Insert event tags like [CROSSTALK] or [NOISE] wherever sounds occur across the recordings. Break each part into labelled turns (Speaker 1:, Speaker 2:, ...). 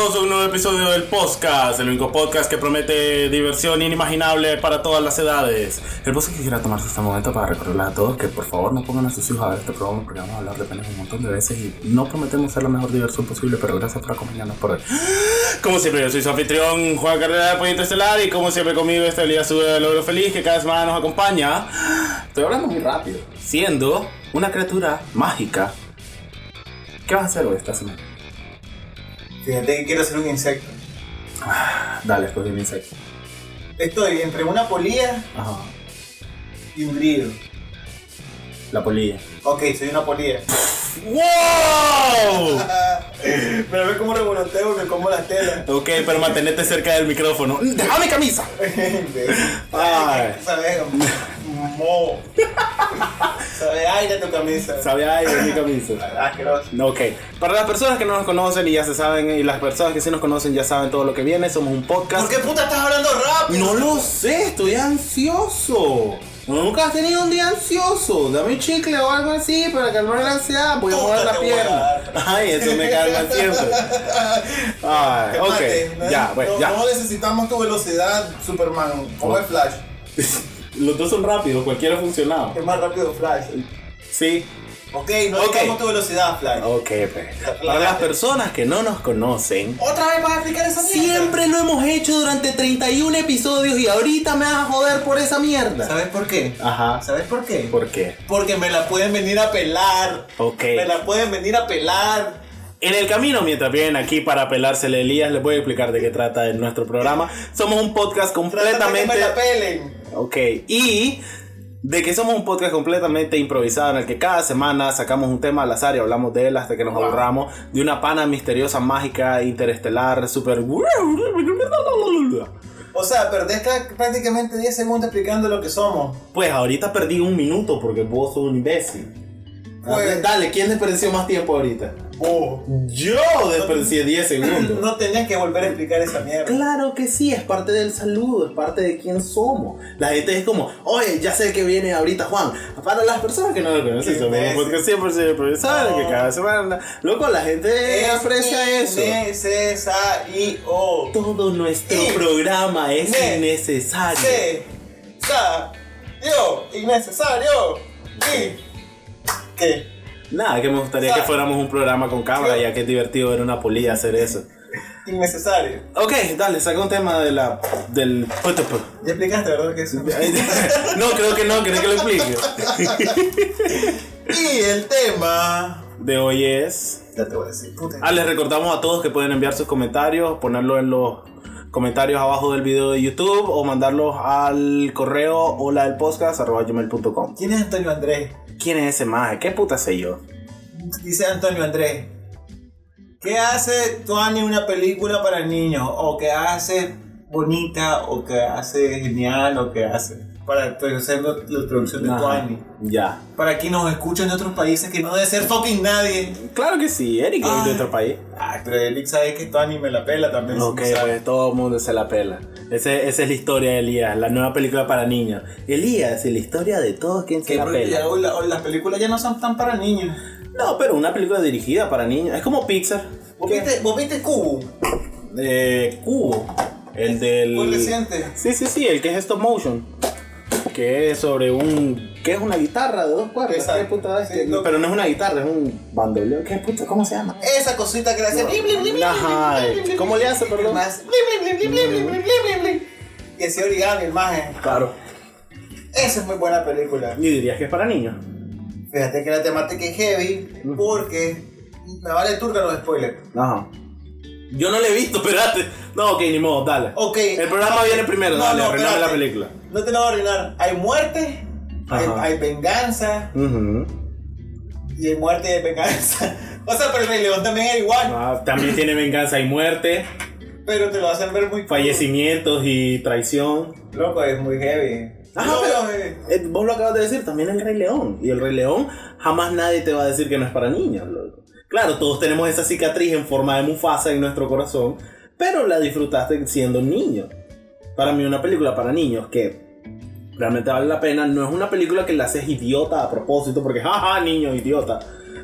Speaker 1: A un nuevo episodio del podcast, el único podcast que promete diversión inimaginable para todas las edades. El podcast que tomarse este momento para recordarles a todos que por favor no pongan a sus hijos a ver este programa porque vamos a hablar de penes un montón de veces y no prometemos ser la mejor diversión posible, pero gracias por acompañarnos por hoy. Como siempre, yo soy su anfitrión Juan Carrera de Proyecto Estelar y como siempre conmigo este día sube de logro feliz que cada semana nos acompaña. Estoy hablando muy rápido. Siendo una criatura mágica. ¿Qué vas a hacer hoy esta semana?
Speaker 2: Fíjate que quiero ser un insecto.
Speaker 1: Dale, después de un insecto.
Speaker 2: Estoy entre una polilla
Speaker 1: Ajá.
Speaker 2: y un grillo.
Speaker 1: La polilla.
Speaker 2: Ok, soy una polilla.
Speaker 1: ¡Wow!
Speaker 2: Pero ve cómo revoloteo, me como las telas.
Speaker 1: Ok, pero mantenete cerca del micrófono. ¡Déjame camisa! [LAUGHS] Ay.
Speaker 2: ¿Sabes? Mo. ¿Sabes? Aire tu camisa.
Speaker 1: Sabe aire mi camisa.
Speaker 2: Asqueroso.
Speaker 1: Ok, para las personas que no nos conocen y ya se saben, y las personas que sí nos conocen ya saben todo lo que viene, somos un podcast.
Speaker 2: ¿Por qué puta estás hablando rápido?
Speaker 1: No lo sé, estoy ansioso. Nunca has tenido un día ansioso. Dame un chicle o algo así para calmar la ansiedad. Voy a mover la pierna. Ay, eso me calma siempre. Ay, ok,
Speaker 2: mate, ¿no?
Speaker 1: ya, bueno,
Speaker 2: no,
Speaker 1: ya.
Speaker 2: no necesitamos tu velocidad, Superman. Como el Flash. [LAUGHS]
Speaker 1: Los dos son rápidos, cualquiera ha funcionado.
Speaker 2: Es más rápido Flash.
Speaker 1: Sí,
Speaker 2: Ok, no
Speaker 1: Ok.
Speaker 2: necesitamos tu velocidad, Flash.
Speaker 1: ok, pues. Para las personas que no nos conocen,
Speaker 2: ¿Otra vez vas a explicar esa mierda?
Speaker 1: siempre lo hemos hecho durante 31 episodios y ahorita me vas a joder por esa mierda.
Speaker 2: ¿Sabes por qué?
Speaker 1: Ajá.
Speaker 2: ¿Sabes por qué?
Speaker 1: ¿Por qué?
Speaker 2: Porque me la pueden venir a pelar.
Speaker 1: Ok.
Speaker 2: Me la pueden venir a pelar.
Speaker 1: En el camino, mientras vienen aquí para pelársele a Elías, les voy a explicar de qué trata nuestro programa. Somos un podcast
Speaker 2: Trata que
Speaker 1: completamente.
Speaker 2: me la pelen.
Speaker 1: Ok, y de que somos un podcast completamente improvisado en el que cada semana sacamos un tema al azar y hablamos de él hasta que nos
Speaker 2: Wow.
Speaker 1: aburramos de una pana misteriosa, mágica, interestelar, super.
Speaker 2: O sea, perdés ca- prácticamente 10 segundos explicando lo que somos.
Speaker 1: Pues ahorita perdí un minuto porque vos sos un imbécil.
Speaker 2: Pues-
Speaker 1: Dale, ¿quién desperdició más tiempo ahorita?
Speaker 2: Oh.
Speaker 1: Yo desperdicié 10 segundos.
Speaker 2: No tenías que volver a explicar esa mierda.
Speaker 1: Claro que sí, es parte del saludo, es parte de quién somos. La gente es como, oye, ya sé que viene ahorita Juan. Para las personas que no lo conocen, somos un podcast siempre se improvisado,
Speaker 2: No.
Speaker 1: que cada semana. Loco, la gente aprecia eso.
Speaker 2: Innecesario.
Speaker 1: Todo nuestro programa es
Speaker 2: Ne-
Speaker 1: innecesario.
Speaker 2: Se. Sa. Yo. Innecesario. Y. ¿Qué?
Speaker 1: Nada, que me gustaría que fuéramos un programa con cámara, ya que es divertido ver una polilla hacer eso.
Speaker 2: Innecesario.
Speaker 1: Ok, dale, saca un tema de la, del...
Speaker 2: Ya explicaste, ¿verdad? Que [LAUGHS]
Speaker 1: no, creo que no, creo que lo explique. [LAUGHS]
Speaker 2: y el tema.
Speaker 1: De hoy es...
Speaker 2: Ya te voy a decir. Puta.
Speaker 1: Ah, les recordamos a todos que pueden enviar sus comentarios, ponerlo en los comentarios abajo del video de YouTube o mandarlos al correo hola del podcast arroba gmail.com.
Speaker 2: ¿Quién es Antonio Andrés?
Speaker 1: ¿Quién es ese maje? ¿Qué puta sé yo?
Speaker 2: Dice Antonio Andrés. ¿Qué hace Tuani una película para niños? ¿O qué hace bonita? ¿O qué hace genial? ¿O qué hace? Para hacer la la producción de
Speaker 1: Ajá,
Speaker 2: Tuani.
Speaker 1: Ya.
Speaker 2: Para quien nos escuchan de otros países que no debe ser fucking nadie.
Speaker 1: Claro que sí, Eric es
Speaker 2: Ah.
Speaker 1: de otro país.
Speaker 2: Ay, pero Eric sabe que Tuani me la pela también.
Speaker 1: Ok, pues todo el mundo se la pela. Ese- esa es la historia de Elías, la nueva película para niños. Elías, es la historia de todos quien se
Speaker 2: Que
Speaker 1: la pela.
Speaker 2: hoy la- hoy las películas ya no son tan para niños.
Speaker 1: No, pero una película dirigida para niños. Es como Pixar.
Speaker 2: ¿Vos viste, vos viste Cubo?
Speaker 1: Eh, Cubo. El del.
Speaker 2: Fue reciente.
Speaker 1: Sí, sí, sí, el que es stop motion que es sobre un. que es una guitarra de dos cuerdas. ¿Qué es?
Speaker 2: Sí,
Speaker 1: que,
Speaker 2: no,
Speaker 1: pero no es una guitarra, es un bandoleón. ¿Qué puta? ¿Cómo se llama?
Speaker 2: Esa cosita que le hace. No.
Speaker 1: Ajá. ¿Cómo le hace, perdón?
Speaker 2: Más. y así origami, el maje.
Speaker 1: Claro.
Speaker 2: Esa es muy buena película.
Speaker 1: ¿Y dirías que es para niños?
Speaker 2: Fíjate que la temática es heavy porque me vale el turca los spoilers.
Speaker 1: Ajá. Yo no le he visto, [LAUGHS] espérate. No, ok, ni modo, dale.
Speaker 2: Ok.
Speaker 1: El programa viene primero,
Speaker 2: No,
Speaker 1: dale,
Speaker 2: no,
Speaker 1: la película.
Speaker 2: No te la voy a arruinar. Hay muerte, hay, venganza y hay muerte y hay venganza. [LAUGHS] O sea, pero el Rey León también era igual,
Speaker 1: Ah, también tiene venganza y muerte,
Speaker 2: pero te lo hacen ver muy
Speaker 1: fallecimientos y traición.
Speaker 2: Loco, es muy heavy. No,
Speaker 1: pero
Speaker 2: eh,
Speaker 1: eh, vos lo acabas de decir, también el Rey León. Y el Rey León jamás nadie te va a decir que no es para niños, loco. Claro, todos tenemos esa cicatriz en forma de Mufasa en nuestro corazón, pero la disfrutaste siendo niño. Para mí una película para niños que realmente vale la pena, no es una película que la haces idiota a propósito, porque jaja, niño idiota.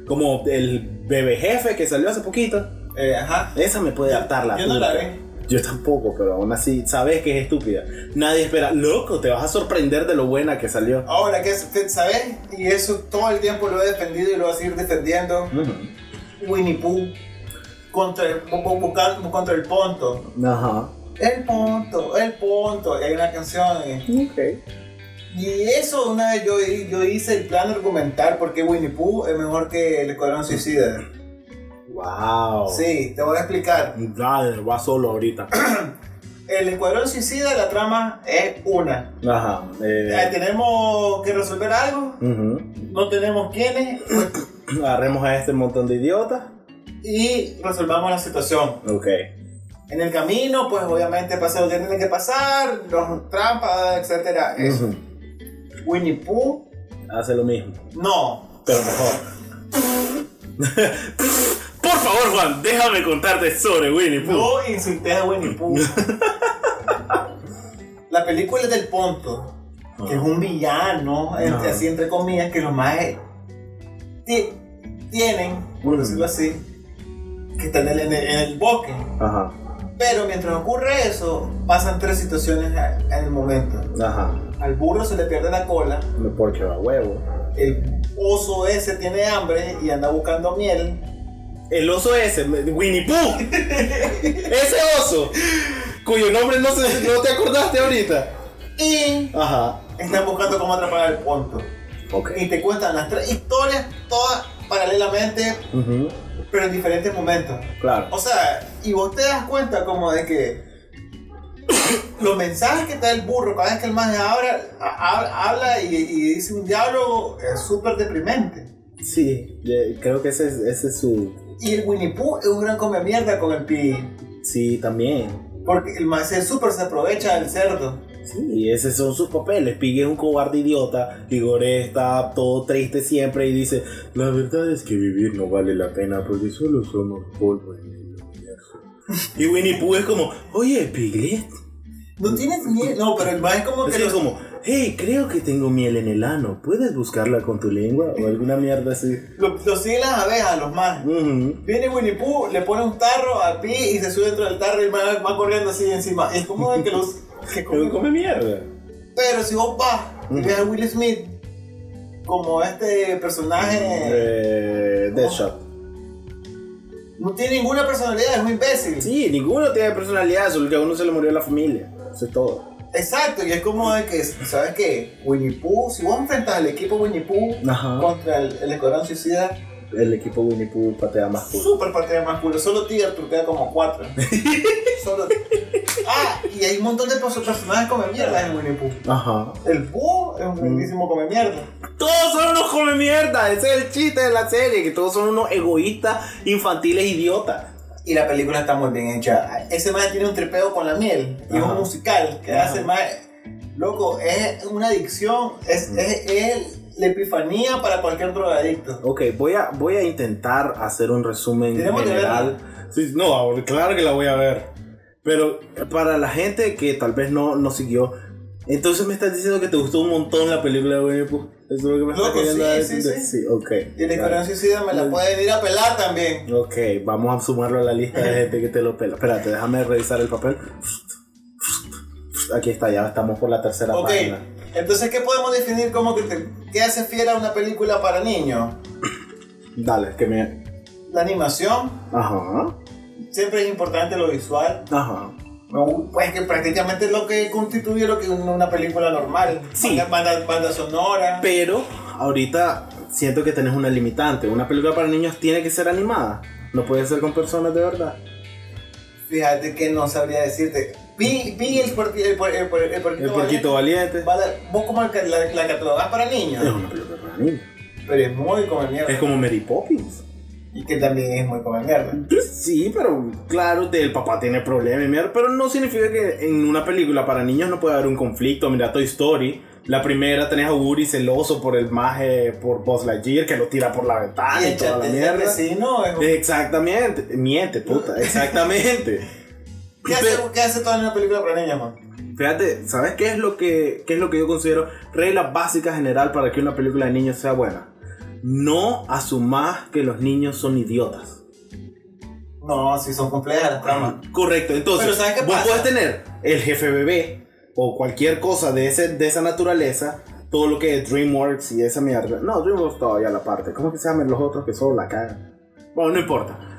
Speaker 1: Como el bebé jefe que salió hace poquito.
Speaker 2: Eh, ajá.
Speaker 1: Esa me puede hartar la
Speaker 2: Yo no la vi.
Speaker 1: Yo tampoco, pero aún así, sabes que es estúpida. Nadie espera, loco, te vas a sorprender de lo buena que salió.
Speaker 2: Ahora, que ¿sabes? Y eso todo el tiempo lo he defendido y lo voy a seguir defendiendo.
Speaker 1: Ujú.
Speaker 2: Winnie Pooh contra el, bu- bu- buscando contra el Ponto.
Speaker 1: Ajá.
Speaker 2: El Ponto, el Ponto. Y hay una canción. eh.
Speaker 1: Ok.
Speaker 2: Y eso una vez yo, yo hice el plan argumental porque Winnie Pooh es mejor que el Escuadrón Suicida.
Speaker 1: Wow.
Speaker 2: Sí, te voy a explicar.
Speaker 1: Dale, va solo ahorita. [CLEARS THROAT]
Speaker 2: El Escuadrón Suicida, la trama es una.
Speaker 1: Ajá.
Speaker 2: Eh,
Speaker 1: Eh,
Speaker 2: tenemos que resolver algo, no tenemos quiénes, [CLEARS THROAT] [CLEARS THROAT]
Speaker 1: Agarremos a este montón de idiotas.
Speaker 2: y resolvamos la situación.
Speaker 1: Ok.
Speaker 2: En el camino, pues obviamente pasa lo que tiene que pasar, los trampas, etcétera. Eso. Winnie Pooh,
Speaker 1: Hace lo mismo,
Speaker 2: no.
Speaker 1: pero mejor. [LAUGHS] Por favor, Juan, déjame contarte sobre Winnie Pooh.
Speaker 2: No insulté a Winnie Pooh. [LAUGHS] la película es del Ponto, que es un villano, entre,
Speaker 1: Ajá.
Speaker 2: así entre comillas, que los más tienen, por decirlo así, que están en el, en el bosque.
Speaker 1: Ajá.
Speaker 2: Pero mientras ocurre eso, pasan tres situaciones en el momento.
Speaker 1: Ajá.
Speaker 2: Al burro se le pierde la cola,
Speaker 1: Porque va huevo.
Speaker 2: el oso ese tiene hambre y anda buscando miel.
Speaker 1: El oso ese, Winnie Pooh. [LAUGHS] ese oso, cuyo nombre no, se, no te acordaste ahorita.
Speaker 2: Y
Speaker 1: Ajá.
Speaker 2: están buscando cómo atrapar al ponto.
Speaker 1: Ok.
Speaker 2: Y te cuentan las tres historias, todas paralelamente,
Speaker 1: Ujú,
Speaker 2: pero en diferentes momentos.
Speaker 1: Claro.
Speaker 2: O sea, y vos te das cuenta como de que [COUGHS] los mensajes que te da el burro cada vez que el más habla, ha- habla y, y dice un diálogo es súper deprimente.
Speaker 1: Sí, creo que ese es, ese es su.
Speaker 2: Y el Winnie Pooh es un gran come mierda con el pi.
Speaker 1: Sí, también.
Speaker 2: Porque el es súper se aprovecha del cerdo.
Speaker 1: Sí, esos son sus papeles. Piggy es un cobarde idiota. Igor está todo triste siempre y dice: La verdad es que vivir no vale la pena porque solo somos polvo en el universo. Y Winnie Pooh es como: Oye, Piglet.
Speaker 2: No tienes miedo. No, pero el más es como
Speaker 1: Es
Speaker 2: que los-
Speaker 1: como, hey, creo que tengo miel en el ano. ¿Puedes buscarla con tu lengua? O alguna mierda así.
Speaker 2: lo, lo siguen las abejas, los más. Viene Winnie Pooh, le pone un tarro al pi y se sube dentro del tarro y va, va corriendo así encima. Es como de que los. Que comen-
Speaker 1: come mierda.
Speaker 2: Pero si vos vas y ves a Will Smith como este personaje,
Speaker 1: Eh, Deadshot.
Speaker 2: no tiene ninguna personalidad, es un imbécil.
Speaker 1: Sí, ninguno tiene personalidad, solo que a uno se le murió la familia. Eso es todo.
Speaker 2: Exacto, y es como de que, ¿sabes qué? Winnie Pooh, si vos enfrentas al equipo Winnie Pooh
Speaker 1: Ajá.
Speaker 2: contra el, el Escuadrón Suicida,
Speaker 1: El equipo Winnie Pooh patea más cool.
Speaker 2: super partida más culo. Solo Tiger truquea como cuatro. [LAUGHS] Solo... Ah, y hay un montón de personajes come mierda en Winnie Pooh.
Speaker 1: Ajá.
Speaker 2: El Pooh es un grandísimo come mierda.
Speaker 1: Todos son unos come mierda. Ese es el chiste de la serie. Que todos son unos egoístas, infantiles, idiotas.
Speaker 2: Y la película está muy bien hecha. Ese man tiene un tripeo con la miel. Y es un musical que
Speaker 1: Ajá.
Speaker 2: hace más. Loco, es una adicción. Es, es, es la epifanía para cualquier drogadicto.
Speaker 1: Ok, voy a, voy a intentar hacer un resumen
Speaker 2: Tenemos que
Speaker 1: general. Sí, no, claro que la voy a ver. Pero para la gente que tal vez no, no siguió, entonces me estás diciendo que te gustó un montón la película de Winnie Pooh. Eso es lo que me estás queriendo
Speaker 2: sí,
Speaker 1: decir.
Speaker 2: sí, sí.
Speaker 1: ok.
Speaker 2: Y el Escuadrón Suicida me la
Speaker 1: Vale.
Speaker 2: pueden ir a pelar también.
Speaker 1: Ok, vamos a sumarlo a la lista de gente que te lo pela. Espérate, déjame revisar el papel. [LAUGHS] Aquí está, ya estamos por la tercera
Speaker 2: Ok,
Speaker 1: página.
Speaker 2: Entonces, ¿qué podemos definir como que te- qué hace fiel a una película para niños?
Speaker 1: Dale, que me.
Speaker 2: La animación,
Speaker 1: Ajá,
Speaker 2: siempre es importante lo visual.
Speaker 1: ajá.
Speaker 2: Pues que prácticamente es lo que constituye lo que una película normal.
Speaker 1: Sí.
Speaker 2: Banda, banda sonora.
Speaker 1: Pero ahorita siento que tenés una limitante. Una película para niños tiene que ser animada. No puede ser con personas de verdad.
Speaker 2: Fíjate que no sabría decirte. Vi, vi el, puerqui- el, puer- el, puer- el puerquito
Speaker 1: El porquito valiente.
Speaker 2: valiente. Vos como la, la, la catalogás para niños.
Speaker 1: Es una película para niños.
Speaker 2: Pero es muy come mierda.
Speaker 1: Es como Mary Poppins.
Speaker 2: Y que también es muy come mierda.
Speaker 1: Sí, pero claro, el papá tiene problemas y mierda, pero no significa que en una película para niños no puede haber un conflicto. Mira Toy Story, la primera tenés a Woody celoso por el maje, por Buzz Lightyear, que lo tira por la ventana
Speaker 2: y
Speaker 1: y, toda la mierda.
Speaker 2: vecino es un-
Speaker 1: Exactamente, miente, puta, [LAUGHS] exactamente.
Speaker 2: ¿Qué hace, ¿Qué hace toda una película para niños, man?
Speaker 1: Fíjate, ¿sabes qué es lo que qué es lo que yo considero regla básica general para que una película de niños sea buena? No asumas que los niños son idiotas.
Speaker 2: No, sí son complejas las tramas.
Speaker 1: Correcto, entonces
Speaker 2: Pero ¿sabes qué
Speaker 1: vos
Speaker 2: pasa?
Speaker 1: puedes tener el jefe bebé o cualquier cosa de, ese, de esa naturaleza, todo lo que es DreamWorks y esa mierda. No, DreamWorks todavía la parte. ¿Cómo que se llaman los otros que solo la cagan? Bueno, no importa.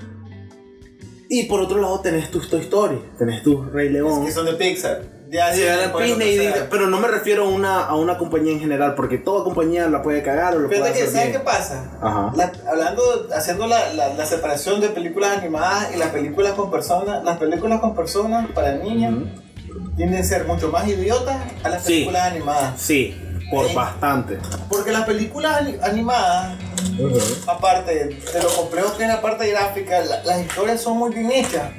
Speaker 1: Y por otro lado tenés tus Toy Story, tenés tus Rey León.
Speaker 2: Que son de Pixar. Ya
Speaker 1: Sí,
Speaker 2: Disney
Speaker 1: pero no me refiero a una, a una compañía en general, porque toda compañía la puede cagar o lo puede
Speaker 2: Fíjate que,
Speaker 1: hacer
Speaker 2: ¿sabes qué pasa?
Speaker 1: Ajá.
Speaker 2: La- hablando, haciendo la, la, la separación de películas animadas y las películas con personas, las películas con personas para niños tienden a ser mucho más idiotas a las
Speaker 1: Sí.
Speaker 2: películas animadas.
Speaker 1: Sí, por
Speaker 2: Sí.
Speaker 1: bastante.
Speaker 2: Porque las películas aparte de lo complejo que es la parte gráfica, la- las historias son muy bien hechas.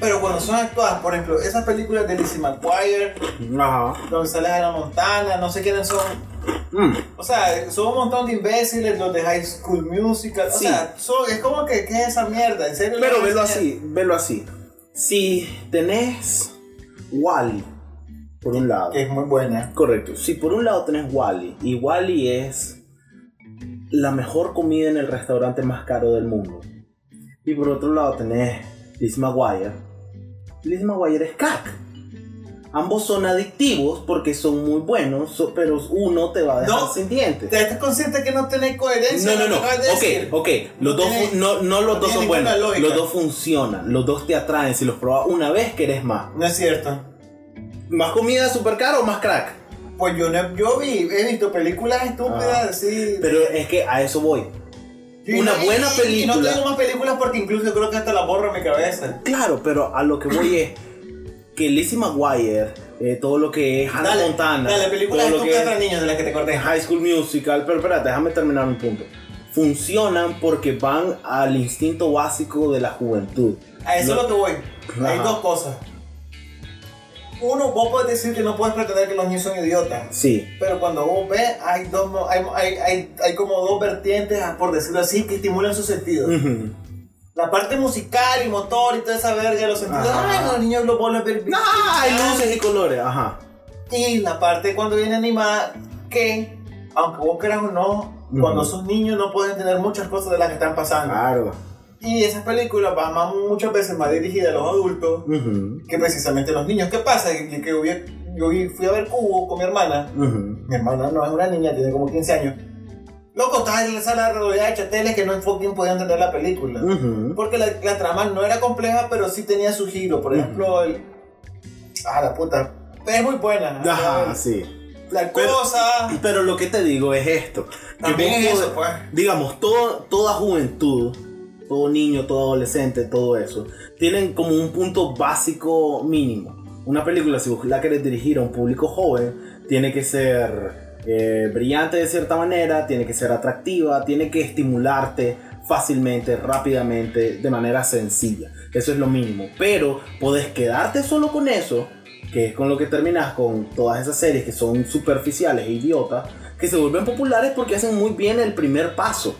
Speaker 2: Pero cuando son actuadas, por ejemplo, esas películas de Lizzie McGuire,
Speaker 1: Ajá.
Speaker 2: donde sale Hannah Montana, no sé quiénes son.
Speaker 1: Mm.
Speaker 2: O sea, son un montón de imbéciles, los de High School Musical. O sea, son- es como que, ¿qué es esa mierda? ¿En serio?
Speaker 1: Pero velo así, velo así. Si tenés Wally, por un lado.
Speaker 2: Que es muy buena.
Speaker 1: Correcto. Si por un lado tenés Wally, y Wally es la mejor comida en el restaurante más caro del mundo. Y por otro lado tenés Liz McGuire. Liz McGuire es cack. Ambos son adictivos porque son muy buenos, so- pero uno te va a dejar
Speaker 2: No.
Speaker 1: sin dientes.
Speaker 2: ¿Te estás consciente que no tenés coherencia?
Speaker 1: No, no, no.
Speaker 2: de decir?
Speaker 1: Ok, ok. Los
Speaker 2: No
Speaker 1: dos, no, no los
Speaker 2: no
Speaker 1: dos son buenos.
Speaker 2: lógica.
Speaker 1: Los dos funcionan. Los dos te atraen. Si los probas una vez, querés más.
Speaker 2: No es cierto.
Speaker 1: ¿Más comida super cara o más crack?
Speaker 2: Pues yo, no, yo vi, he visto películas estúpidas
Speaker 1: Ah.
Speaker 2: así.
Speaker 1: Pero es que a eso voy. Una
Speaker 2: no-
Speaker 1: buena
Speaker 2: y- Y no
Speaker 1: película-
Speaker 2: tengo más películas porque incluso creo que hasta la borro en mi cabeza.
Speaker 1: Claro, pero a lo que voy es que Lizzie McGuire, eh, todo lo que es Hannah
Speaker 2: Dale,
Speaker 1: Montana,
Speaker 2: dale, películas
Speaker 1: lo que
Speaker 2: para niños de las que te acordé.
Speaker 1: High School Musical, pero espérate, déjame terminar mi punto. Funcionan porque van al instinto básico de la juventud.
Speaker 2: A eso es lo que voy. Hay
Speaker 1: Ajá.
Speaker 2: dos cosas. Uno, vos puedes decir que no puedes pretender que los niños son idiotas.
Speaker 1: Sí,
Speaker 2: Pero cuando vos ves, hay, dos, hay, hay, hay, como dos vertientes, por decirlo así, que estimulan sus sentidos. La parte musical y motor y toda esa verga de los sentidos.
Speaker 1: Ajá.
Speaker 2: Ay, los niños lo vuelven ver.
Speaker 1: Ah, hay luces y colores, ajá.
Speaker 2: Y la parte cuando viene animada, que, aunque vos creas o no, cuando sos niños no puedes entender muchas cosas de las que están pasando.
Speaker 1: Claro.
Speaker 2: Y esas películas van más, muchas veces más dirigidas a los adultos
Speaker 1: Ujú,
Speaker 2: que precisamente a los niños. ¿Qué pasa? Que, que yo, fui a ver Cubo con mi hermana.
Speaker 1: ujú.
Speaker 2: Mi hermana no es una niña, tiene como 15 años. Loco, estaba en la sala rodeada de chateles que no fucking podía entender la película.
Speaker 1: Ujú.
Speaker 2: Porque la, la trama no era compleja, pero sí tenía su giro. Por ejemplo, el... Ah, la puta. Es muy buena.
Speaker 1: Ajá, sí.
Speaker 2: La
Speaker 1: Pero-
Speaker 2: cosa...
Speaker 1: Pero lo que te digo es esto.
Speaker 2: También es eso, pues.
Speaker 1: Digamos, todo, toda juventud, todo niño, todo adolescente, todo eso, tienen como un punto básico mínimo. Una película, si vos la querés dirigir a un público joven, tiene que ser eh, brillante de cierta manera, tiene que ser atractiva, tiene que estimularte fácilmente, rápidamente, de manera sencilla. Eso es lo mínimo. Pero podés quedarte solo con eso, que es con lo que terminas con todas esas series que son superficiales e idiotas, que se vuelven populares porque hacen muy bien el primer paso.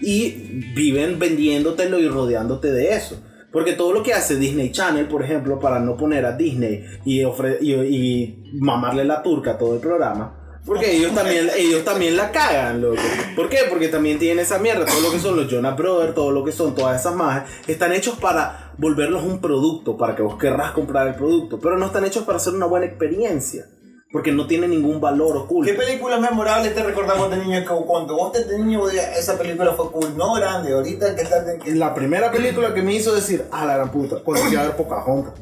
Speaker 1: Y viven vendiéndotelo y rodeándote de eso. Porque todo lo que hace Disney Channel, por ejemplo, para no poner a Disney y, ofre- y, y mamarle la turca a todo el programa. Porque ellos también, [LAUGHS] ellos también la cagan, loco. ¿Por qué? Porque también tienen esa mierda. Todo lo que son los Jonas Brothers, todo lo que son todas esas majas, están hechos para volverlos un producto, para que vos querrás comprar el producto. Pero no están hechos para hacer una buena experiencia. Porque no tiene ningún valor oculto.
Speaker 2: ¿Qué películas memorables te recordamos de niño que cuando vos te de niño esa película fue cool? No grande, ahorita que estás... que-
Speaker 1: La primera película que me hizo decir, a la gran puta, cuando fui a ver Pocahontas.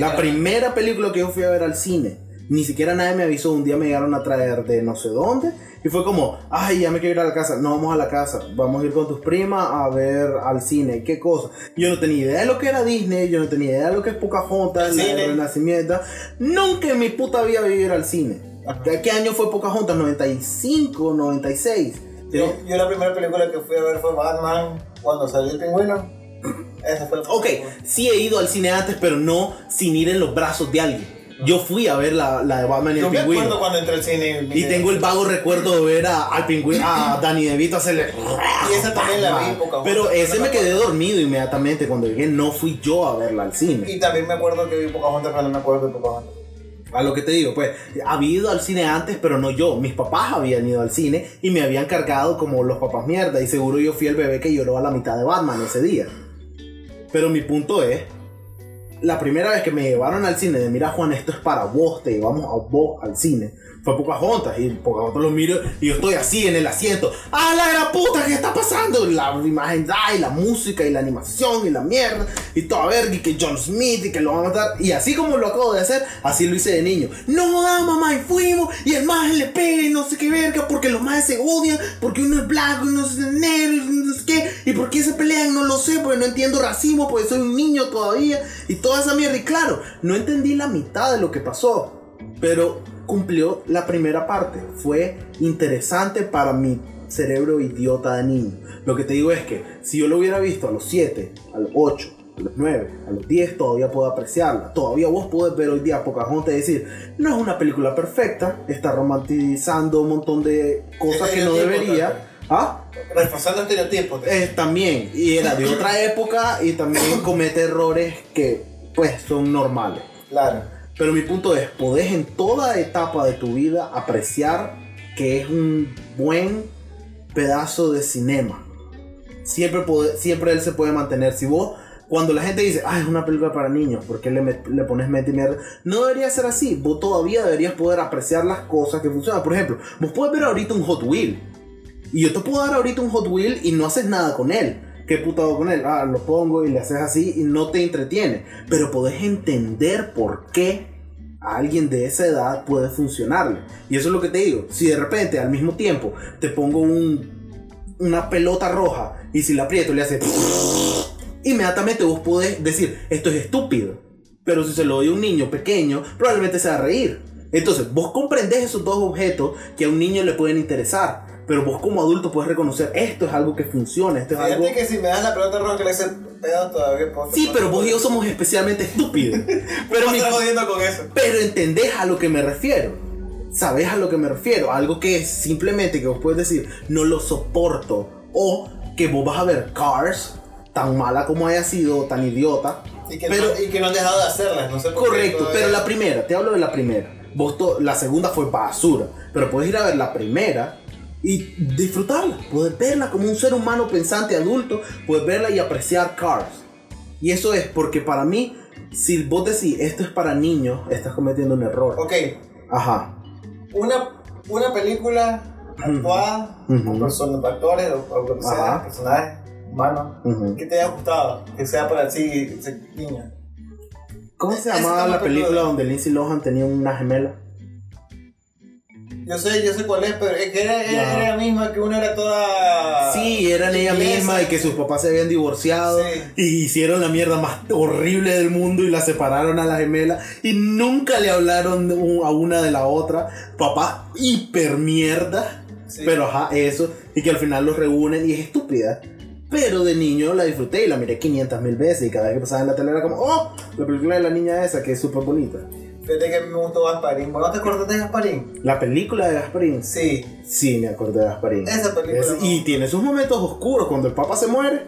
Speaker 1: La primera película que yo fui a ver al cine. Ni siquiera nadie me avisó. Un día me llegaron a traer de no sé dónde. Y fue como, ay, ya me quiero ir a la casa. No vamos a la casa. Vamos a ir con tus primas a ver al cine. ¿Qué cosa? Yo no tenía idea de lo que era Disney. Yo no tenía idea de lo que es Pocahontas. La Renacimiento. Nunca en mi puta vida vi ir al cine. ¿De qué año fue Pocahontas? ¿95? ¿96?
Speaker 2: Yo, yo la primera película que fui a ver fue Batman, cuando salió el pingüino. Esa fue la
Speaker 1: Ok, sí he ido al cine antes, pero no sin ir en los brazos de alguien. Yo fui a ver la, la de Batman y el
Speaker 2: Yo me
Speaker 1: pingüino.
Speaker 2: acuerdo cuando entré al cine.
Speaker 1: Y tengo el vago recuerdo de ver a, al pingüino, a [LAUGHS] Danny DeVito hacerle.
Speaker 2: Y esa también la vi, Pocahontas.
Speaker 1: Pero ese
Speaker 2: No
Speaker 1: me quedé dormido inmediatamente cuando llegué. No fui yo a verla al cine.
Speaker 2: Y también me acuerdo que vi Pocahontas, pero no me acuerdo de Pocahontas.
Speaker 1: A lo que te digo, pues, había ido al cine antes, pero no yo. Mis papás habían ido al cine y me habían cargado como los papás mierda. Y seguro yo fui el bebé que lloró a la mitad de Batman ese día. Pero mi punto es, la primera vez que me llevaron al cine de mira Juan, esto es para vos, te llevamos a vos al cine. Fue Pocahontas y Pocahontas lo miro y yo estoy así en el asiento. ¡Ah, la gran puta! ¿Qué está pasando? La imagen, ay, la música y la animación y la mierda y toda verga y que John Smith y que lo van a matar. Y así como lo acabo de hacer, así lo hice de niño. No, da mamá, y fuimos y el maje le pega y no sé qué verga porque los majes se odian, porque uno es blanco y uno es negro no sé qué. Y por qué se pelean, no lo sé, porque no entiendo racismo, porque soy un niño todavía y toda esa mierda. Y claro, no entendí la mitad de lo que pasó. Pero cumplió la primera parte. Fue interesante para mi cerebro idiota de niño. Lo que te digo es que si yo lo hubiera visto a los 7, a los 8, a los 9, a los 10, todavía puedo apreciarla. Todavía vos podés ver hoy día Pocahontas y decir, no es una película perfecta, está romantizando un montón de cosas que no debería. ¿Ah?
Speaker 2: Reforzando estereotipos.
Speaker 1: Eh, también, y era de otra época y también [COUGHS] comete errores que pues son normales.
Speaker 2: Claro.
Speaker 1: Pero mi punto es, podés en toda etapa de tu vida apreciar que es un buen pedazo de cinema. Siempre, pode- siempre él se puede mantener. Si vos, cuando la gente dice, ah, es una película para niños, ¿por qué le, le pones mente y mierda? No debería ser así. Vos todavía deberías poder apreciar las cosas que funcionan. Por ejemplo, vos puedes ver ahorita un Hot Wheel. Y yo te puedo dar ahorita un Hot Wheel y no haces nada con él. ¿Qué puta hago con él? Ah, lo pongo y le haces así y no te entretiene. Pero podés entender por qué a alguien de esa edad puede funcionarle. Y eso es lo que te digo. Si de repente al mismo tiempo te pongo un, una pelota roja y si la aprieto le hace... [LAUGHS] Inmediatamente vos podés decir, esto es estúpido. Pero si se lo doy a un niño pequeño, probablemente se va a reír. Entonces, vos comprendés esos dos objetos que a un niño le pueden interesar. Pero vos como adulto puedes reconocer, esto es algo que funciona, esto es algo...
Speaker 2: Fíjate que si me das la pelota roja que le pedo todavía puedo-
Speaker 1: Sí, pero vos y yo somos especialmente estúpidos. [LAUGHS] Pero
Speaker 2: me jodiendo con eso.
Speaker 1: pero entendés a lo que me refiero. Sabés a lo que me refiero. Algo que es simplemente que vos puedes decir, no lo soporto. O que vos vas a ver Cars, tan mala como haya sido, tan idiota.
Speaker 2: Y que,
Speaker 1: Pero-
Speaker 2: no, y que no han dejado de hacerlas, no sé por qué
Speaker 1: Correcto,
Speaker 2: todavía-
Speaker 1: pero la primera, te hablo de la primera. Vos la segunda fue basura. Pero puedes ir a ver la primera y disfrutarla. Puedes verla como un ser humano pensante adulto. Puedes verla y apreciar Cars. Y eso es porque para mí, si vos decís esto es para niños, estás cometiendo un error.
Speaker 2: Ok,
Speaker 1: Ajá.
Speaker 2: una, una película actuada
Speaker 1: Ujú.
Speaker 2: con personas, actores o, o lo que sea, personajes humanos, que te haya gustado, que sea para ti, niño.
Speaker 1: ¿Cómo se llamaba la película
Speaker 2: peluda.
Speaker 1: donde Lindsay Lohan tenía una gemela?
Speaker 2: Yo sé, yo sé cuál es, pero es que era, era,
Speaker 1: Ajá.
Speaker 2: era la misma, que una era toda...
Speaker 1: Sí, eran ella misma y que sus papás se habían divorciado
Speaker 2: Sí.
Speaker 1: y hicieron la mierda más horrible del mundo y la separaron a la gemela y nunca le hablaron a una de la otra. Papá hiper mierda,
Speaker 2: Sí.
Speaker 1: pero ajá, eso, y que al final los reúnen y es estúpida. Pero de niño la disfruté y la miré 500 mil veces y cada vez que pasaba en la tele era como, oh, la película de la niña esa que es súper bonita.
Speaker 2: Fíjate que me gustó Gasparín. ¿Vos no te acuerdas de Gasparín?
Speaker 1: La película de Gasparín.
Speaker 2: Sí,
Speaker 1: Sí, me acordé de Gasparín.
Speaker 2: esa película.
Speaker 1: Es- y tiene sus momentos oscuros cuando el papá se muere.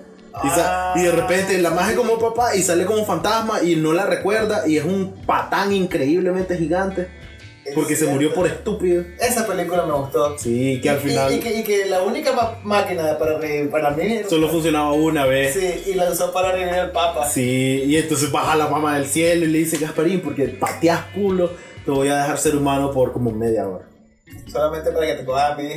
Speaker 1: Y, de repente la magia como papá y sale como fantasma y no la recuerda y es un patán increíblemente gigante porque se murió por estúpido.
Speaker 2: Esa película me gustó.
Speaker 1: Sí, que al final
Speaker 2: Y, que, y que la única máquina para revivir, para mí.
Speaker 1: solo funcionaba una vez.
Speaker 2: Sí, y la usó para revivir al Papa.
Speaker 1: Sí, y entonces baja la mamá del cielo y le dice Gasparín porque pateas culo, te voy a dejar ser humano por como media hora.
Speaker 2: Solamente para que te cojas a mí.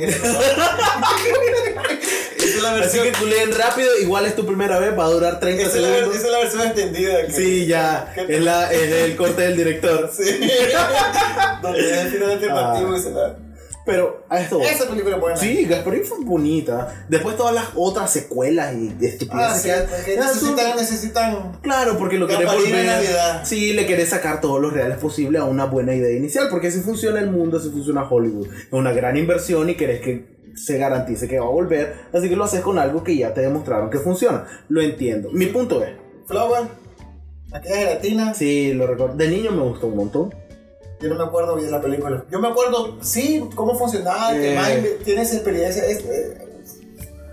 Speaker 2: Esa es la
Speaker 1: Así que culeen rápido, igual es tu primera vez, va a durar 30
Speaker 2: Esa es la,
Speaker 1: segundos.
Speaker 2: esa es la versión extendida. que-
Speaker 1: Sí, ya, es, la, es el corte del director.
Speaker 2: Sí. [LAUGHS] Donde es el final alternativo
Speaker 1: Ah.
Speaker 2: y se la.
Speaker 1: Pero a esto.
Speaker 2: Esa película buena.
Speaker 1: Sí, Gasparín fue bonita. Después todas las otras secuelas y estupideces
Speaker 2: Ah, sí,
Speaker 1: que hay.
Speaker 2: porque
Speaker 1: son-
Speaker 2: necesitan, necesitan.
Speaker 1: Claro, porque lo querés volver. Sí, le querés sacar todos los reales posible a una buena idea inicial. Porque así funciona el mundo, así funciona Hollywood. Es una gran inversión y querés que se garantice que va a volver. Así que lo haces con algo que ya te demostraron que funciona. Lo entiendo. Mi punto es:
Speaker 2: Flower. Aquella gelatina.
Speaker 1: sí, lo recuerdo. De niño me gustó un montón.
Speaker 2: Yo no me acuerdo bien la película. Yo me acuerdo, sí, cómo funcionaba, que
Speaker 1: Eh.
Speaker 2: Mike tiene esa experiencia, es- eh,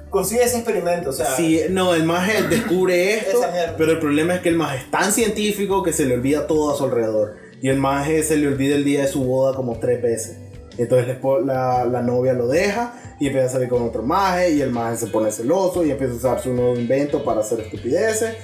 Speaker 2: consigue ese experimento, o sea,
Speaker 1: Sí, no, el maje descubre [LAUGHS] esto, pero el problema es que el maje es tan científico que se le olvida todo a su alrededor. Y el maje se le olvida el día de su boda como tres veces. Entonces la, la novia lo deja y empieza a salir con otro maje y el maje se pone celoso y empieza a usar su nuevo invento para hacer estupideces.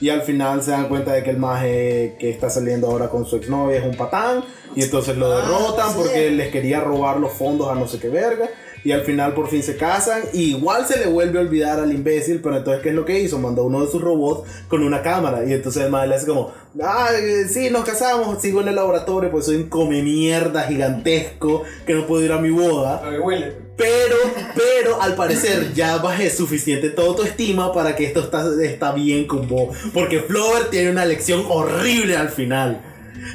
Speaker 1: Y al final se dan cuenta de que el maje que está saliendo ahora con su exnovia es un patán. Y entonces lo
Speaker 2: Ah,
Speaker 1: derrotan porque les quería robar los fondos a no sé qué verga. Y al final por fin se casan. Y igual se le vuelve a olvidar al imbécil. Pero entonces, ¿qué es lo que hizo? Mandó uno de sus robots con una cámara. Y entonces el maje le hace como: Ah, eh, sí, nos casamos. Sigo en el laboratorio. Pues soy un come mierda gigantesco que no puedo ir a mi boda.
Speaker 2: De Wheeler.
Speaker 1: Pero, pero al parecer ya bajé suficiente toda tu estima para que esto está, está bien con vos. Porque Flower tiene una lección horrible al final.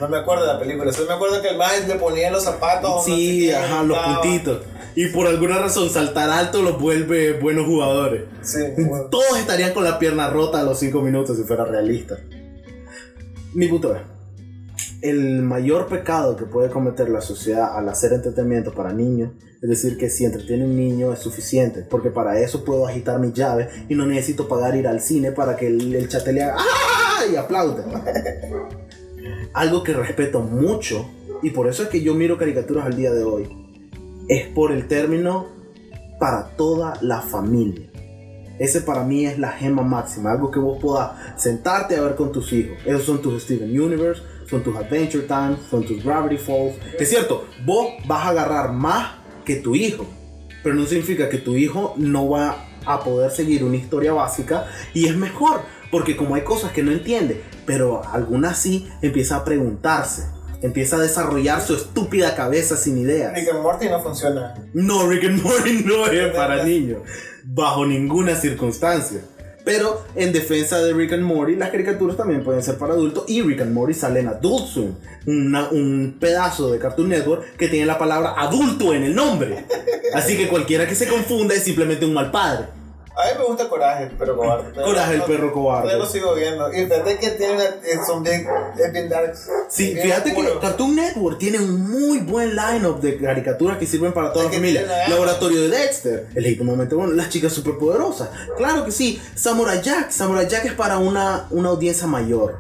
Speaker 2: No me acuerdo de la película, solo me acuerdo que el maestro le ponía los zapatos. no sé
Speaker 1: Sí,
Speaker 2: qué,
Speaker 1: ajá, los puntitos. Y por alguna razón saltar alto los vuelve buenos jugadores.
Speaker 2: Sí, [LAUGHS] bueno.
Speaker 1: Todos estarían con la pierna rota a los 5 minutos si fuera realista. Mi punto es, el mayor pecado que puede cometer la sociedad al hacer entretenimiento para niños es decir que si entretiene un niño es suficiente, porque para eso puedo agitar mis llaves y no necesito pagar ir al cine para que el, el chate le haga ¡Ah! y aplaude. [LAUGHS] Algo que respeto mucho y por eso es que yo miro caricaturas al día de hoy es por el término para toda la familia. Ese para mí es la gema máxima, algo que vos puedas sentarte a ver con tus hijos. Esos son tus Steven Universe, son tus Adventure Time, son tus Gravity Falls. Es cierto, vos vas a agarrar más que tu hijo, pero no significa que tu hijo no va a poder seguir una historia básica y es mejor, porque como hay cosas que no entiende, pero algunas sí, empieza a preguntarse, empieza a desarrollar su estúpida cabeza sin ideas.
Speaker 2: Rick and Morty no funciona.
Speaker 1: No, Rick and Morty [LAUGHS] no es para niños, bajo ninguna circunstancia. Pero en defensa de Rick and Morty, las caricaturas también pueden ser para adultos y Rick and Morty sale en Adult Swim, una- un pedazo de Cartoon Network que tiene la palabra adulto en el nombre. Así que cualquiera que se confunda es simplemente un mal padre.
Speaker 2: A mí me gusta Coraje, pero cobarde. Pero
Speaker 1: Coraje, el perro cobarde.
Speaker 2: Yo lo sigo viendo. Y fíjate que tiene una, son bien, es bien dark.
Speaker 1: Sí,
Speaker 2: bien
Speaker 1: fíjate que. Cartoon Network tiene un muy buen line-up de caricaturas que sirven para toda
Speaker 2: Es
Speaker 1: la familia.
Speaker 2: la-
Speaker 1: Laboratorio de Dexter, El Legítimo Momento Bueno, Las Chicas Superpoderosas. Claro que sí. Samurai Jack. Samurai Jack es para una, una audiencia mayor.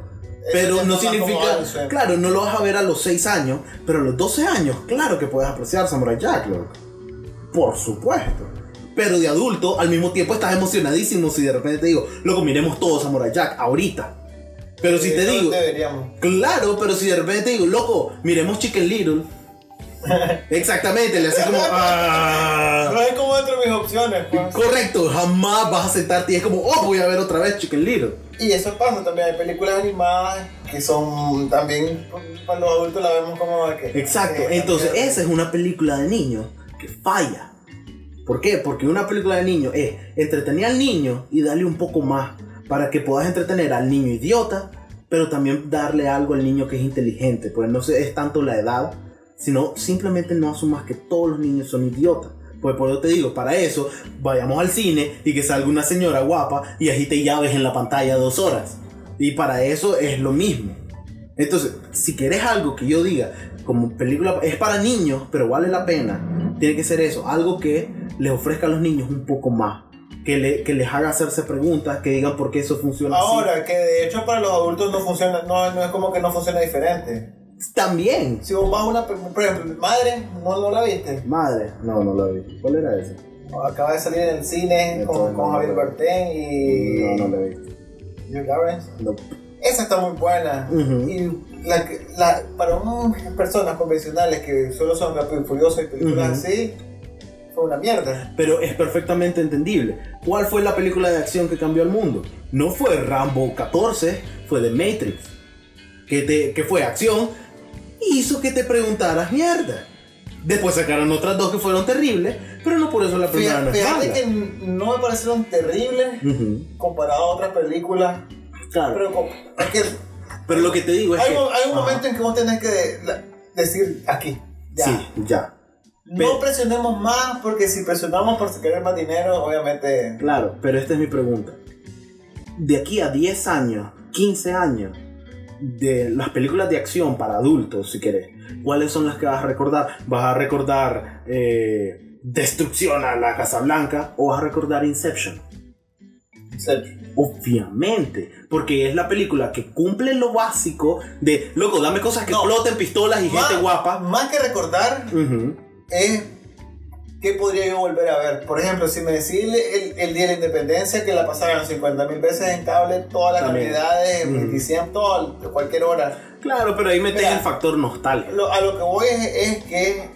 Speaker 1: Pero no significa, claro, no lo vas a ver a los 6 años, pero a los 12 años, claro que puedes apreciar Samurai Jack, loco. Por supuesto. Pero de adulto, al mismo tiempo estás emocionadísimo si de repente te digo, loco, miremos todo Samurai Jack ahorita. Pero si
Speaker 2: Sí,
Speaker 1: te
Speaker 2: no
Speaker 1: digo,
Speaker 2: Deberíamos.
Speaker 1: Claro, pero si de repente te digo, loco, miremos Chicken Little. [LAUGHS] Exactamente, le hace como. [LAUGHS] "Ah".
Speaker 2: No es como entre mis opciones, pues.
Speaker 1: Correcto, jamás vas a sentarte y es como, oh, voy a ver otra vez Chicken Little.
Speaker 2: Y eso pasa también. Hay películas animadas que son también para los adultos la vemos como de que.
Speaker 1: Exacto,
Speaker 2: eh,
Speaker 1: entonces esa es una película de niños que falla. ¿Por qué? Porque una película de niños es entretener al niño y darle un poco más para que puedas entretener al niño idiota, pero también darle algo al niño que es inteligente. Pues no es tanto la edad, sino simplemente no asumas que todos los niños son idiotas. Pues por eso te digo, para eso vayamos al cine y que salga una señora guapa y agite llaves en la pantalla dos horas. Y para eso es lo mismo. Entonces, si quieres algo que yo diga, como película, es para niños, pero vale la pena, tiene que ser eso, algo que les ofrezca a los niños un poco más, que, le- que les haga hacerse preguntas, que digan por qué eso funciona
Speaker 2: Ahora, que de hecho para los adultos no funciona, no, no es como que no funciona diferente.
Speaker 1: También.
Speaker 2: Si vos vas a una, por ejemplo, madre, ¿no, no la viste?
Speaker 1: Madre, no, no la vi. ¿Cuál era ese?
Speaker 2: Acaba de salir en el cine con, con Javier. Bardem y
Speaker 1: No, no la vi.
Speaker 2: Hugh Lawrence.
Speaker 1: No.
Speaker 2: Esa está muy buena. Y la, que- la- para unas personas convencionales que solo son Rápido y Furioso y películas
Speaker 1: Ujú.
Speaker 2: así, fue una mierda.
Speaker 1: Pero es perfectamente entendible. ¿Cuál fue la película de acción que cambió el mundo? No fue Rambo 14, fue The Matrix. Que, te, que fue acción y hizo que te preguntaras mierda. Después sacaron otras dos que fueron terribles, pero no por eso la primera no
Speaker 2: Fíjate,
Speaker 1: es
Speaker 2: fíjate que no me parecieron terribles
Speaker 1: Ujú,
Speaker 2: comparado a otras películas.
Speaker 1: Claro.
Speaker 2: Pero como- es que
Speaker 1: Pero lo que te digo es
Speaker 2: hay,
Speaker 1: que...
Speaker 2: un- hay un
Speaker 1: Ajá.
Speaker 2: momento en que vos tenés que la- decir aquí. Ya.
Speaker 1: Sí, ya.
Speaker 2: No presionemos más porque si presionamos por querer más dinero, obviamente.
Speaker 1: Claro, pero esta es mi pregunta. De aquí a 10 años, 15 años, de las películas de acción para adultos, si querés, ¿cuáles son las que vas a recordar? ¿Vas a recordar eh, Destrucción a la Casa Blanca o vas a recordar Inception? Obviamente, porque es la película que cumple lo básico de, loco, dame cosas que
Speaker 2: No.
Speaker 1: exploten pistolas y gente guapa.
Speaker 2: Más que recordar, es ¿qué podría yo volver a ver? Por ejemplo, si me decís el, Día de la Independencia, que la pasaron 50 mil veces en cable, todas las
Speaker 1: También.
Speaker 2: cantidades,
Speaker 1: Ujú.
Speaker 2: 27, todo, cualquier hora.
Speaker 1: Claro, pero ahí metes el factor nostalgia.
Speaker 2: Lo- a lo que voy es, es que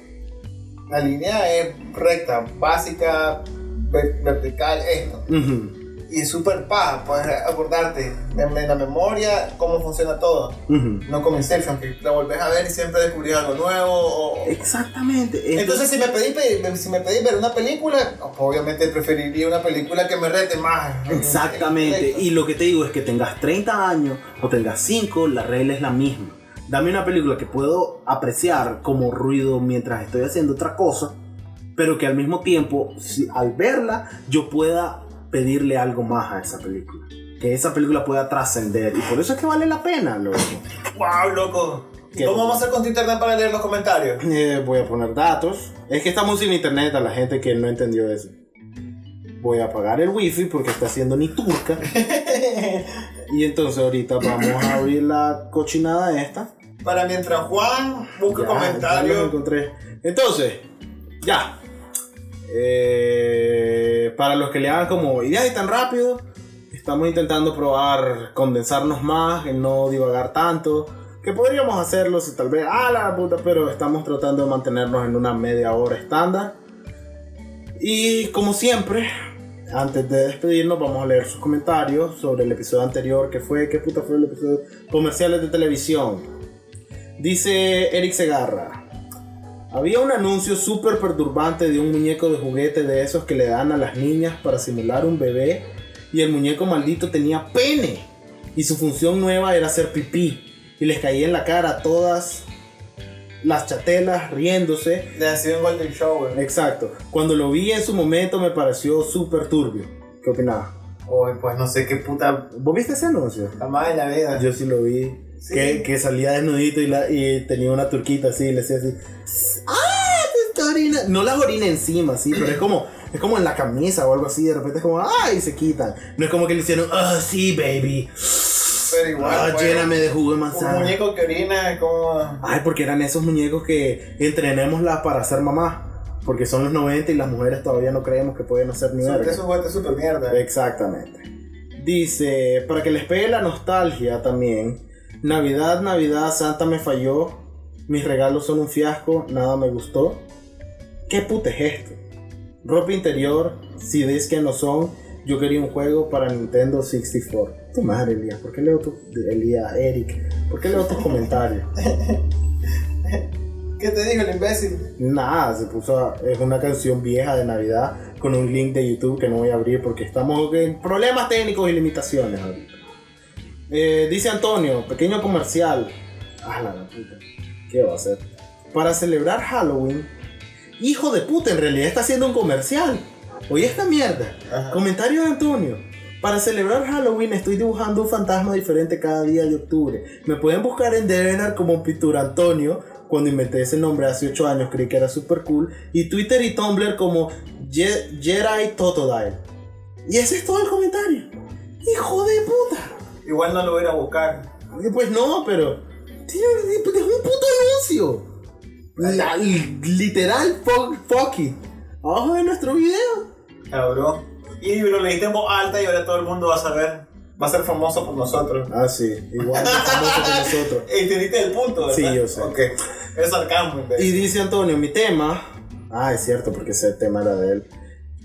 Speaker 2: la línea es recta, básica, ver- vertical, esto. Y súper paja, puedes acordarte en, en la memoria cómo funciona todo.
Speaker 1: ujú.
Speaker 2: No como Inception, que la volvés a ver y siempre descubrís algo nuevo. o-
Speaker 1: Exactamente.
Speaker 2: Entonces, si me pedís pe- si me pedís ver una película, obviamente preferiría una película que me rete más.
Speaker 1: Exactamente. Y lo que te digo es que tengas 30 años o tengas 5, la regla es la misma. Dame una película que puedo apreciar como ruido mientras estoy haciendo otra cosa, pero que al mismo tiempo, si- al verla, yo pueda pedirle algo más a esa película. Que esa película pueda trascender. Y por eso es que vale la pena, loco. [LAUGHS]
Speaker 2: ¡Wow, loco! ¿Y
Speaker 1: ¿Qué?
Speaker 2: ¿Cómo vamos a hacer con tu internet para leer los comentarios?
Speaker 1: Eh, voy a poner datos. Es que estamos sin internet a la gente que no entendió eso. Voy a apagar el wifi porque está haciendo ni turca. [LAUGHS] Y entonces ahorita vamos a abrir la cochinada esta.
Speaker 2: Para mientras Juan busca
Speaker 1: Ya,
Speaker 2: comentarios.
Speaker 1: encontré. Entonces, ya. Eh, para los que le hagan como ideas y tan rápido, estamos intentando probar condensarnos más, en no divagar tanto. Que podríamos hacerlo si tal vez, ah, la puta, pero estamos tratando de mantenernos en una media hora estándar. Y como siempre, antes de despedirnos, vamos a leer sus comentarios sobre el episodio anterior, que fue, ¿qué puta fue el episodio? Comerciales de televisión. Dice Eric Segarra. Había un anuncio súper perturbante de un muñeco de juguete de esos que le dan a las niñas para simular un bebé y el muñeco maldito tenía pene y su función nueva era hacer pipí y les caía en la cara a todas las chatelas riéndose.
Speaker 2: Le ha sido un Golden Shower.
Speaker 1: Exacto. Cuando lo vi en su momento me pareció súper turbio. ¿Qué opinabas?
Speaker 2: Uy, pues no sé qué puta.
Speaker 1: ¿Vos viste ese anuncio?
Speaker 2: Jamás en la vida.
Speaker 1: Yo sí lo vi.
Speaker 2: Sí.
Speaker 1: Que, que salía desnudito y, la, y tenía una turquita así y le decía así. ¡Ah! Te está orina-". No las orina encima, sí, pero es como, es como en la camisa o algo así. De repente es como, ¡ay! Se quitan. No es como que le hicieron, ¡ah, sí, baby!
Speaker 2: Pero igual.
Speaker 1: ¡Ah,
Speaker 2: pues,
Speaker 1: lléname de jugo de
Speaker 2: Un
Speaker 1: manzana!
Speaker 2: muñeco que orina es como.
Speaker 1: Ay, porque eran esos muñecos que entrenémosla para ser mamá. Porque son los 90 y las mujeres todavía no creemos que pueden hacer ni verga.
Speaker 2: esos juguetes super mierda.
Speaker 1: Exactamente. Dice, para que les pegue la nostalgia también. Navidad, Navidad, Santa me falló. Mis regalos son un fiasco, nada me gustó. ¿Qué puta es esto? Ropa interior, CDs que no son. Yo quería un juego para Nintendo 64. Tu madre, Elías. ¿Por qué leo tu... Elías, Eric. ¿Por qué leo tus comentarios? [LAUGHS]
Speaker 2: ¿Qué te dijo el imbécil?
Speaker 1: Nada, se puso. a- es una canción vieja de Navidad con un link de YouTube que no voy a abrir porque estamos en problemas técnicos y limitaciones ahorita. Eh, dice Antonio, pequeño comercial. Ah, la puta. ¿Qué va a hacer? Para celebrar Halloween. Hijo de puta, en realidad está haciendo un comercial. Oye esta mierda.
Speaker 2: Ajá.
Speaker 1: Comentario de Antonio. Para celebrar Halloween estoy dibujando un fantasma diferente cada día de octubre. Me pueden buscar en Devenar como Pintura Antonio. Cuando inventé ese nombre hace 8 años creí que era super cool. Y Twitter y Tumblr como Je- Jedi Totodile. Y ese es todo el comentario. Hijo de puta.
Speaker 2: Igual no lo voy a ir a buscar.
Speaker 1: Y Pues no, pero... Tío, es un puto anuncio. La- literal, fuck, fuck it. Abajo de nuestro video.
Speaker 2: Cabrón. Y lo leíste en voz alta y ahora todo el mundo va a saber. Va a ser famoso por nosotros.
Speaker 1: Ah, sí. Igual de famoso que nosotros. [LAUGHS]
Speaker 2: Entendiste el punto, ¿verdad?
Speaker 1: Sí, yo sé.
Speaker 2: Ok. Es sarcasmo.
Speaker 1: Y dice Antonio, mi tema. Ah, es cierto, porque ese tema era de él.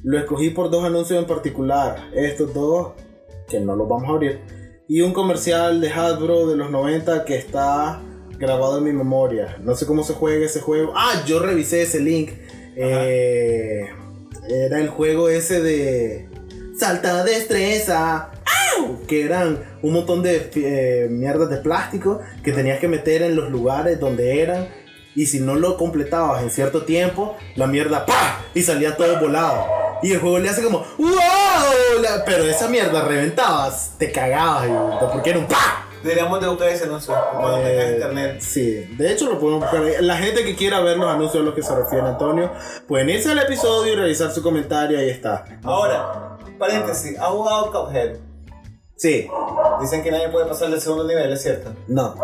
Speaker 1: Lo escogí por dos anuncios en particular. Estos dos, que no los vamos a abrir. Y un comercial de Hasbro de los 90 que está grabado en mi memoria. No sé cómo se juega ese juego. Ah, yo revisé ese link. Eh, era el juego ese de Salta destreza. ¡Au! Que eran un montón de eh, mierdas de plástico que tenías que meter en los lugares donde eran. Y si no lo completabas en cierto tiempo, la mierda ¡pa! Y salía todo volado. Y el juego le hace como ¡Wow! La- Pero esa mierda reventabas, te cagabas, y- porque era un ¡pa!
Speaker 2: Deberíamos de buscar ese anuncio cuando
Speaker 1: Eh,
Speaker 2: tengas internet.
Speaker 1: Sí, de hecho lo podemos buscar. La gente que quiera ver los anuncios a los que se refiere Antonio, pueden irse al episodio y revisar su comentario, ahí está.
Speaker 2: Ahora, paréntesis. ¿Ha jugado Cuphead?
Speaker 1: Sí,
Speaker 2: Dicen que nadie puede pasar del segundo nivel, ¿es cierto?
Speaker 1: no.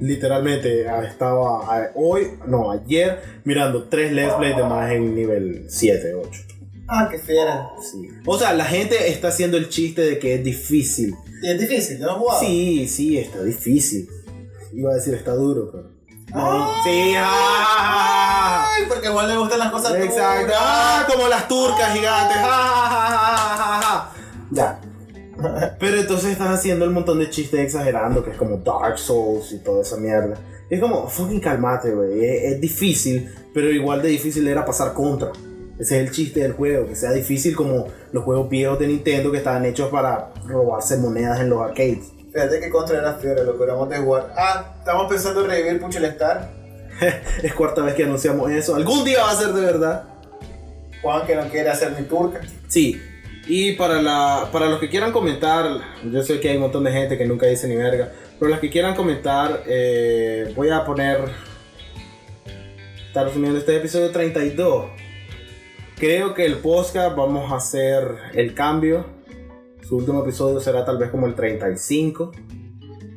Speaker 1: Literalmente ah, estaba ah, hoy, no, ayer, mirando tres Let's Play de más en nivel 7, 8.
Speaker 2: Ah, qué fiera.
Speaker 1: Sí. O sea, la gente está haciendo el chiste de que es difícil.
Speaker 2: Y es difícil, yo no he jugado.
Speaker 1: Sí, sí, está difícil. Iba a decir está duro, pero.
Speaker 2: Ah.
Speaker 1: Sí, ah.
Speaker 2: Ay, porque igual le gustan las cosas
Speaker 1: Exacto.
Speaker 2: duras.
Speaker 1: Ah, como las turcas gigantes. Ja. Ya. Pero entonces están haciendo el montón de chistes exagerando, que es como Dark Souls y toda esa mierda. Es como, fucking calmate, güey. Es, es difícil, pero igual de difícil era pasar contra. Ese es el chiste del juego, que sea difícil como los juegos viejos de Nintendo que estaban hechos para robarse monedas en los arcades.
Speaker 2: Fíjate que contra la fiera, lo que éramos de jugar. Ah, estamos pensando en revivir Puchel Star. [LAUGHS]
Speaker 1: es cuarta vez que anunciamos eso. Algún día va a ser de verdad.
Speaker 2: Juan que no quiere hacer mi turca.
Speaker 1: Sí. Y para, la, para los que quieran comentar, yo sé que hay un montón de gente que nunca dice ni verga, pero los que quieran comentar, eh, voy a poner... Está resumiendo este episodio 32. Creo que el podcast vamos a hacer el cambio. Su último episodio será tal vez como el 35.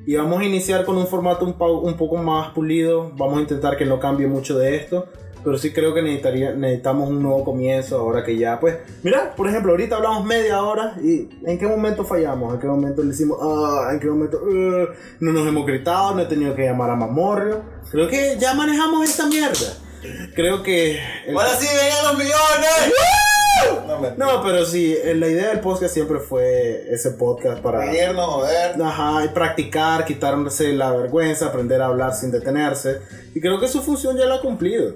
Speaker 1: Y vamos a iniciar con un formato un, po- un poco más pulido. Vamos a intentar que no cambie mucho de esto. Pero sí creo que necesitaría, necesitamos un nuevo comienzo ahora que ya, pues, mira, por ejemplo, ahorita hablamos media hora y ¿en qué momento fallamos? ¿En qué momento le decimos, ah, en qué momento uh, no nos hemos gritado, no he tenido que llamar a Mamorrio? Creo que ya manejamos esta mierda. Creo que... el-
Speaker 2: ¡Ahora sí vengan los millones! No,
Speaker 1: pero sí, eh, la idea del podcast siempre fue ese podcast para...
Speaker 2: Reírnos, joder.
Speaker 1: Ajá, y practicar, quitarse la vergüenza, aprender a hablar sin detenerse. Y creo que su función ya la ha cumplido.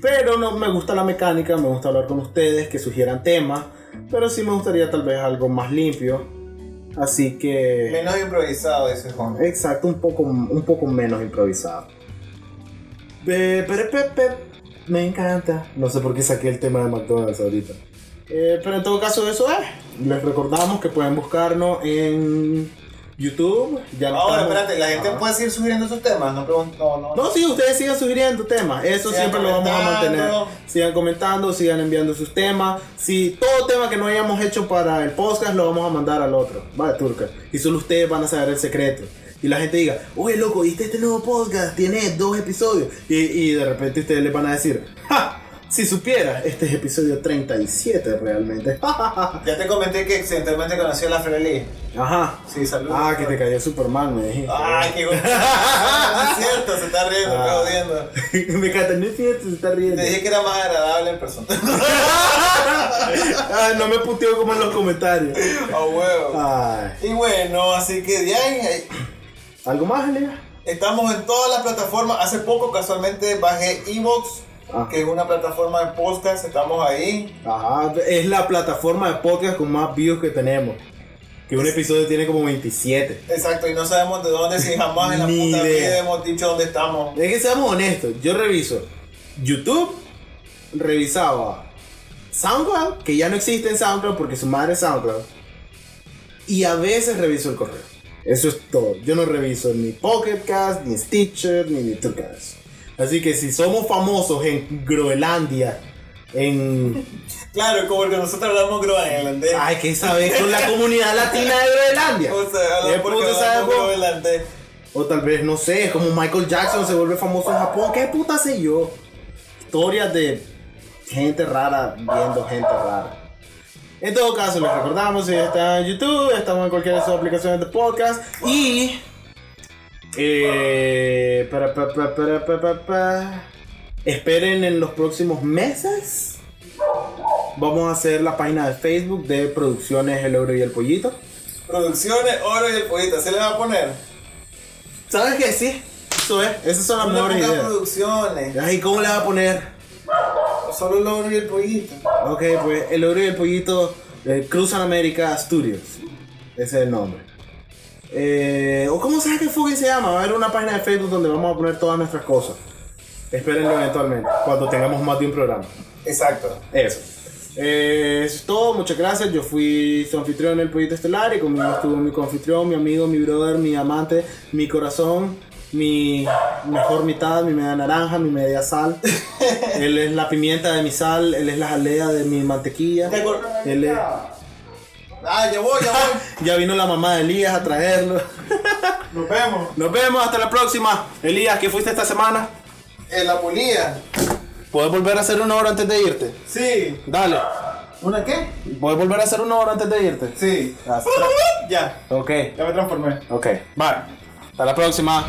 Speaker 1: Pero no me gusta la mecánica, me gusta hablar con ustedes, que sugieran temas. Pero sí me gustaría tal vez algo más limpio. Así que...
Speaker 2: Menos improvisado, dice Juan.
Speaker 1: Exacto, un poco, un poco menos improvisado. Pe- pe- pe- pe- me encanta. No sé por qué saqué el tema de McDonald's ahorita. Eh, pero en todo caso eso es. Les recordamos que pueden buscarnos en YouTube. Ya no
Speaker 2: Ahora,
Speaker 1: estamos-
Speaker 2: espérate, la gente
Speaker 1: Ajá.
Speaker 2: puede seguir sugiriendo sus temas. No pregunto, no, no.
Speaker 1: No, sí, ustedes sigan sugiriendo temas. Eso
Speaker 2: Sigan
Speaker 1: siempre lo vamos a mantener. Sigan comentando, sigan enviando sus temas. Si todo tema que no hayamos hecho para el podcast lo vamos a mandar al otro. Vale, turca. Y solo ustedes van a saber el secreto. Y la gente diga, oye, loco, ¿viste este nuevo podcast? Tiene dos episodios. Y, y de repente ustedes le van a decir, ¡ja! Si supiera, este es episodio 37 realmente. [LAUGHS]
Speaker 2: Ya te comenté que accidentalmente conocí a la Frelí.
Speaker 1: Ajá.
Speaker 2: Sí, saludos.
Speaker 1: Ah, que te cayó Superman, me dijiste.
Speaker 2: Ay, qué gusto. No [LAUGHS] es cierto, se está riendo,
Speaker 1: Ah.
Speaker 2: está jodiendo. [LAUGHS]
Speaker 1: me encanta, no es cierto, se está riendo.
Speaker 2: Te dije que era más agradable en persona.
Speaker 1: Ah, no me puteó como en los comentarios.
Speaker 2: A huevo.
Speaker 1: Ay.
Speaker 2: Y bueno, así que de ahí,
Speaker 1: ¿Algo más, Elia?
Speaker 2: estamos en todas las plataformas. Hace poco casualmente bajé Evox, Que es una plataforma de podcast. Estamos ahí.
Speaker 1: Ajá, es la plataforma de podcast con más views que tenemos. Que un episodio tiene como 27.
Speaker 2: Exacto, y no sabemos de dónde, si jamás en la [LAUGHS]
Speaker 1: Ni
Speaker 2: puta
Speaker 1: idea.
Speaker 2: vida hemos dicho dónde estamos.
Speaker 1: Es que seamos honestos, yo reviso YouTube, revisaba SoundCloud, que ya no existe en SoundCloud porque su madre es SoundCloud. Y a veces reviso el correo. Eso es todo. Yo no reviso ni Pocket Cast, ni Stitcher, ni Nitrocast. Así que si somos famosos en Groenlandia, en
Speaker 2: Claro, como que nosotros hablamos groenlandés.
Speaker 1: Ay, ¿qué sabes con la comunidad latina de Groenlandia?
Speaker 2: O sea,
Speaker 1: Eh,
Speaker 2: hablamos porque groenlandés.
Speaker 1: O tal vez, no sé, como Michael Jackson se vuelve famoso en Japón. ¿Qué puta sé yo? Historias de gente rara viendo gente rara. En todo caso, les recordamos, si está en YouTube, estamos en cualquiera de sus aplicaciones de podcast. Y... Eh, para, pa, pa, para, pa, pa, pa. Esperen en los próximos meses. Vamos a hacer la página de Facebook de Producciones El Oro y el Pollito.
Speaker 2: Producciones, oro y el pollito. ¿Se le va a poner?
Speaker 1: ¿Sabes qué? Sí, eso es. Esas son las mejores ideas.
Speaker 2: producciones.
Speaker 1: Ay, ¿cómo le va a poner?
Speaker 2: Solo el oro y el pollito.
Speaker 1: Ok, pues el oro y el pollito eh, Cruzan América Studios. Ese es el nombre. Eh, o cómo sabes que fucking se llama. Va a haber una página de Facebook donde vamos a poner todas nuestras cosas. Espérenlo eventualmente, cuando tengamos más de un programa.
Speaker 2: Exacto.
Speaker 1: Eso. Eh, eso es todo, muchas gracias. Yo fui su anfitrión en el Pollito Estelar y conmigo estuvo mi confitrión, mi amigo, mi brother, mi amante, mi corazón, mi mejor mitad, mi media naranja, mi media sal. [LAUGHS] él es la pimienta de mi sal, él es la jalea de mi mantequilla.
Speaker 2: ¿Te acor-
Speaker 1: Él es-
Speaker 2: Ah, ya voy, ya voy. [LAUGHS]
Speaker 1: ya vino la mamá de Elías a traerlo. [LAUGHS]
Speaker 2: Nos vemos.
Speaker 1: Nos vemos hasta la próxima. Elías, ¿qué fuiste esta semana?
Speaker 2: En la polía.
Speaker 1: ¿Puedes volver a hacer una hora antes de irte?
Speaker 2: Sí.
Speaker 1: Dale.
Speaker 2: ¿Una qué?
Speaker 1: ¿Puedes volver a hacer una hora antes de irte?
Speaker 2: Sí. [LAUGHS] Ya.
Speaker 1: Ok,
Speaker 2: Ya me transformé.
Speaker 1: ok. Bye. Hasta la próxima.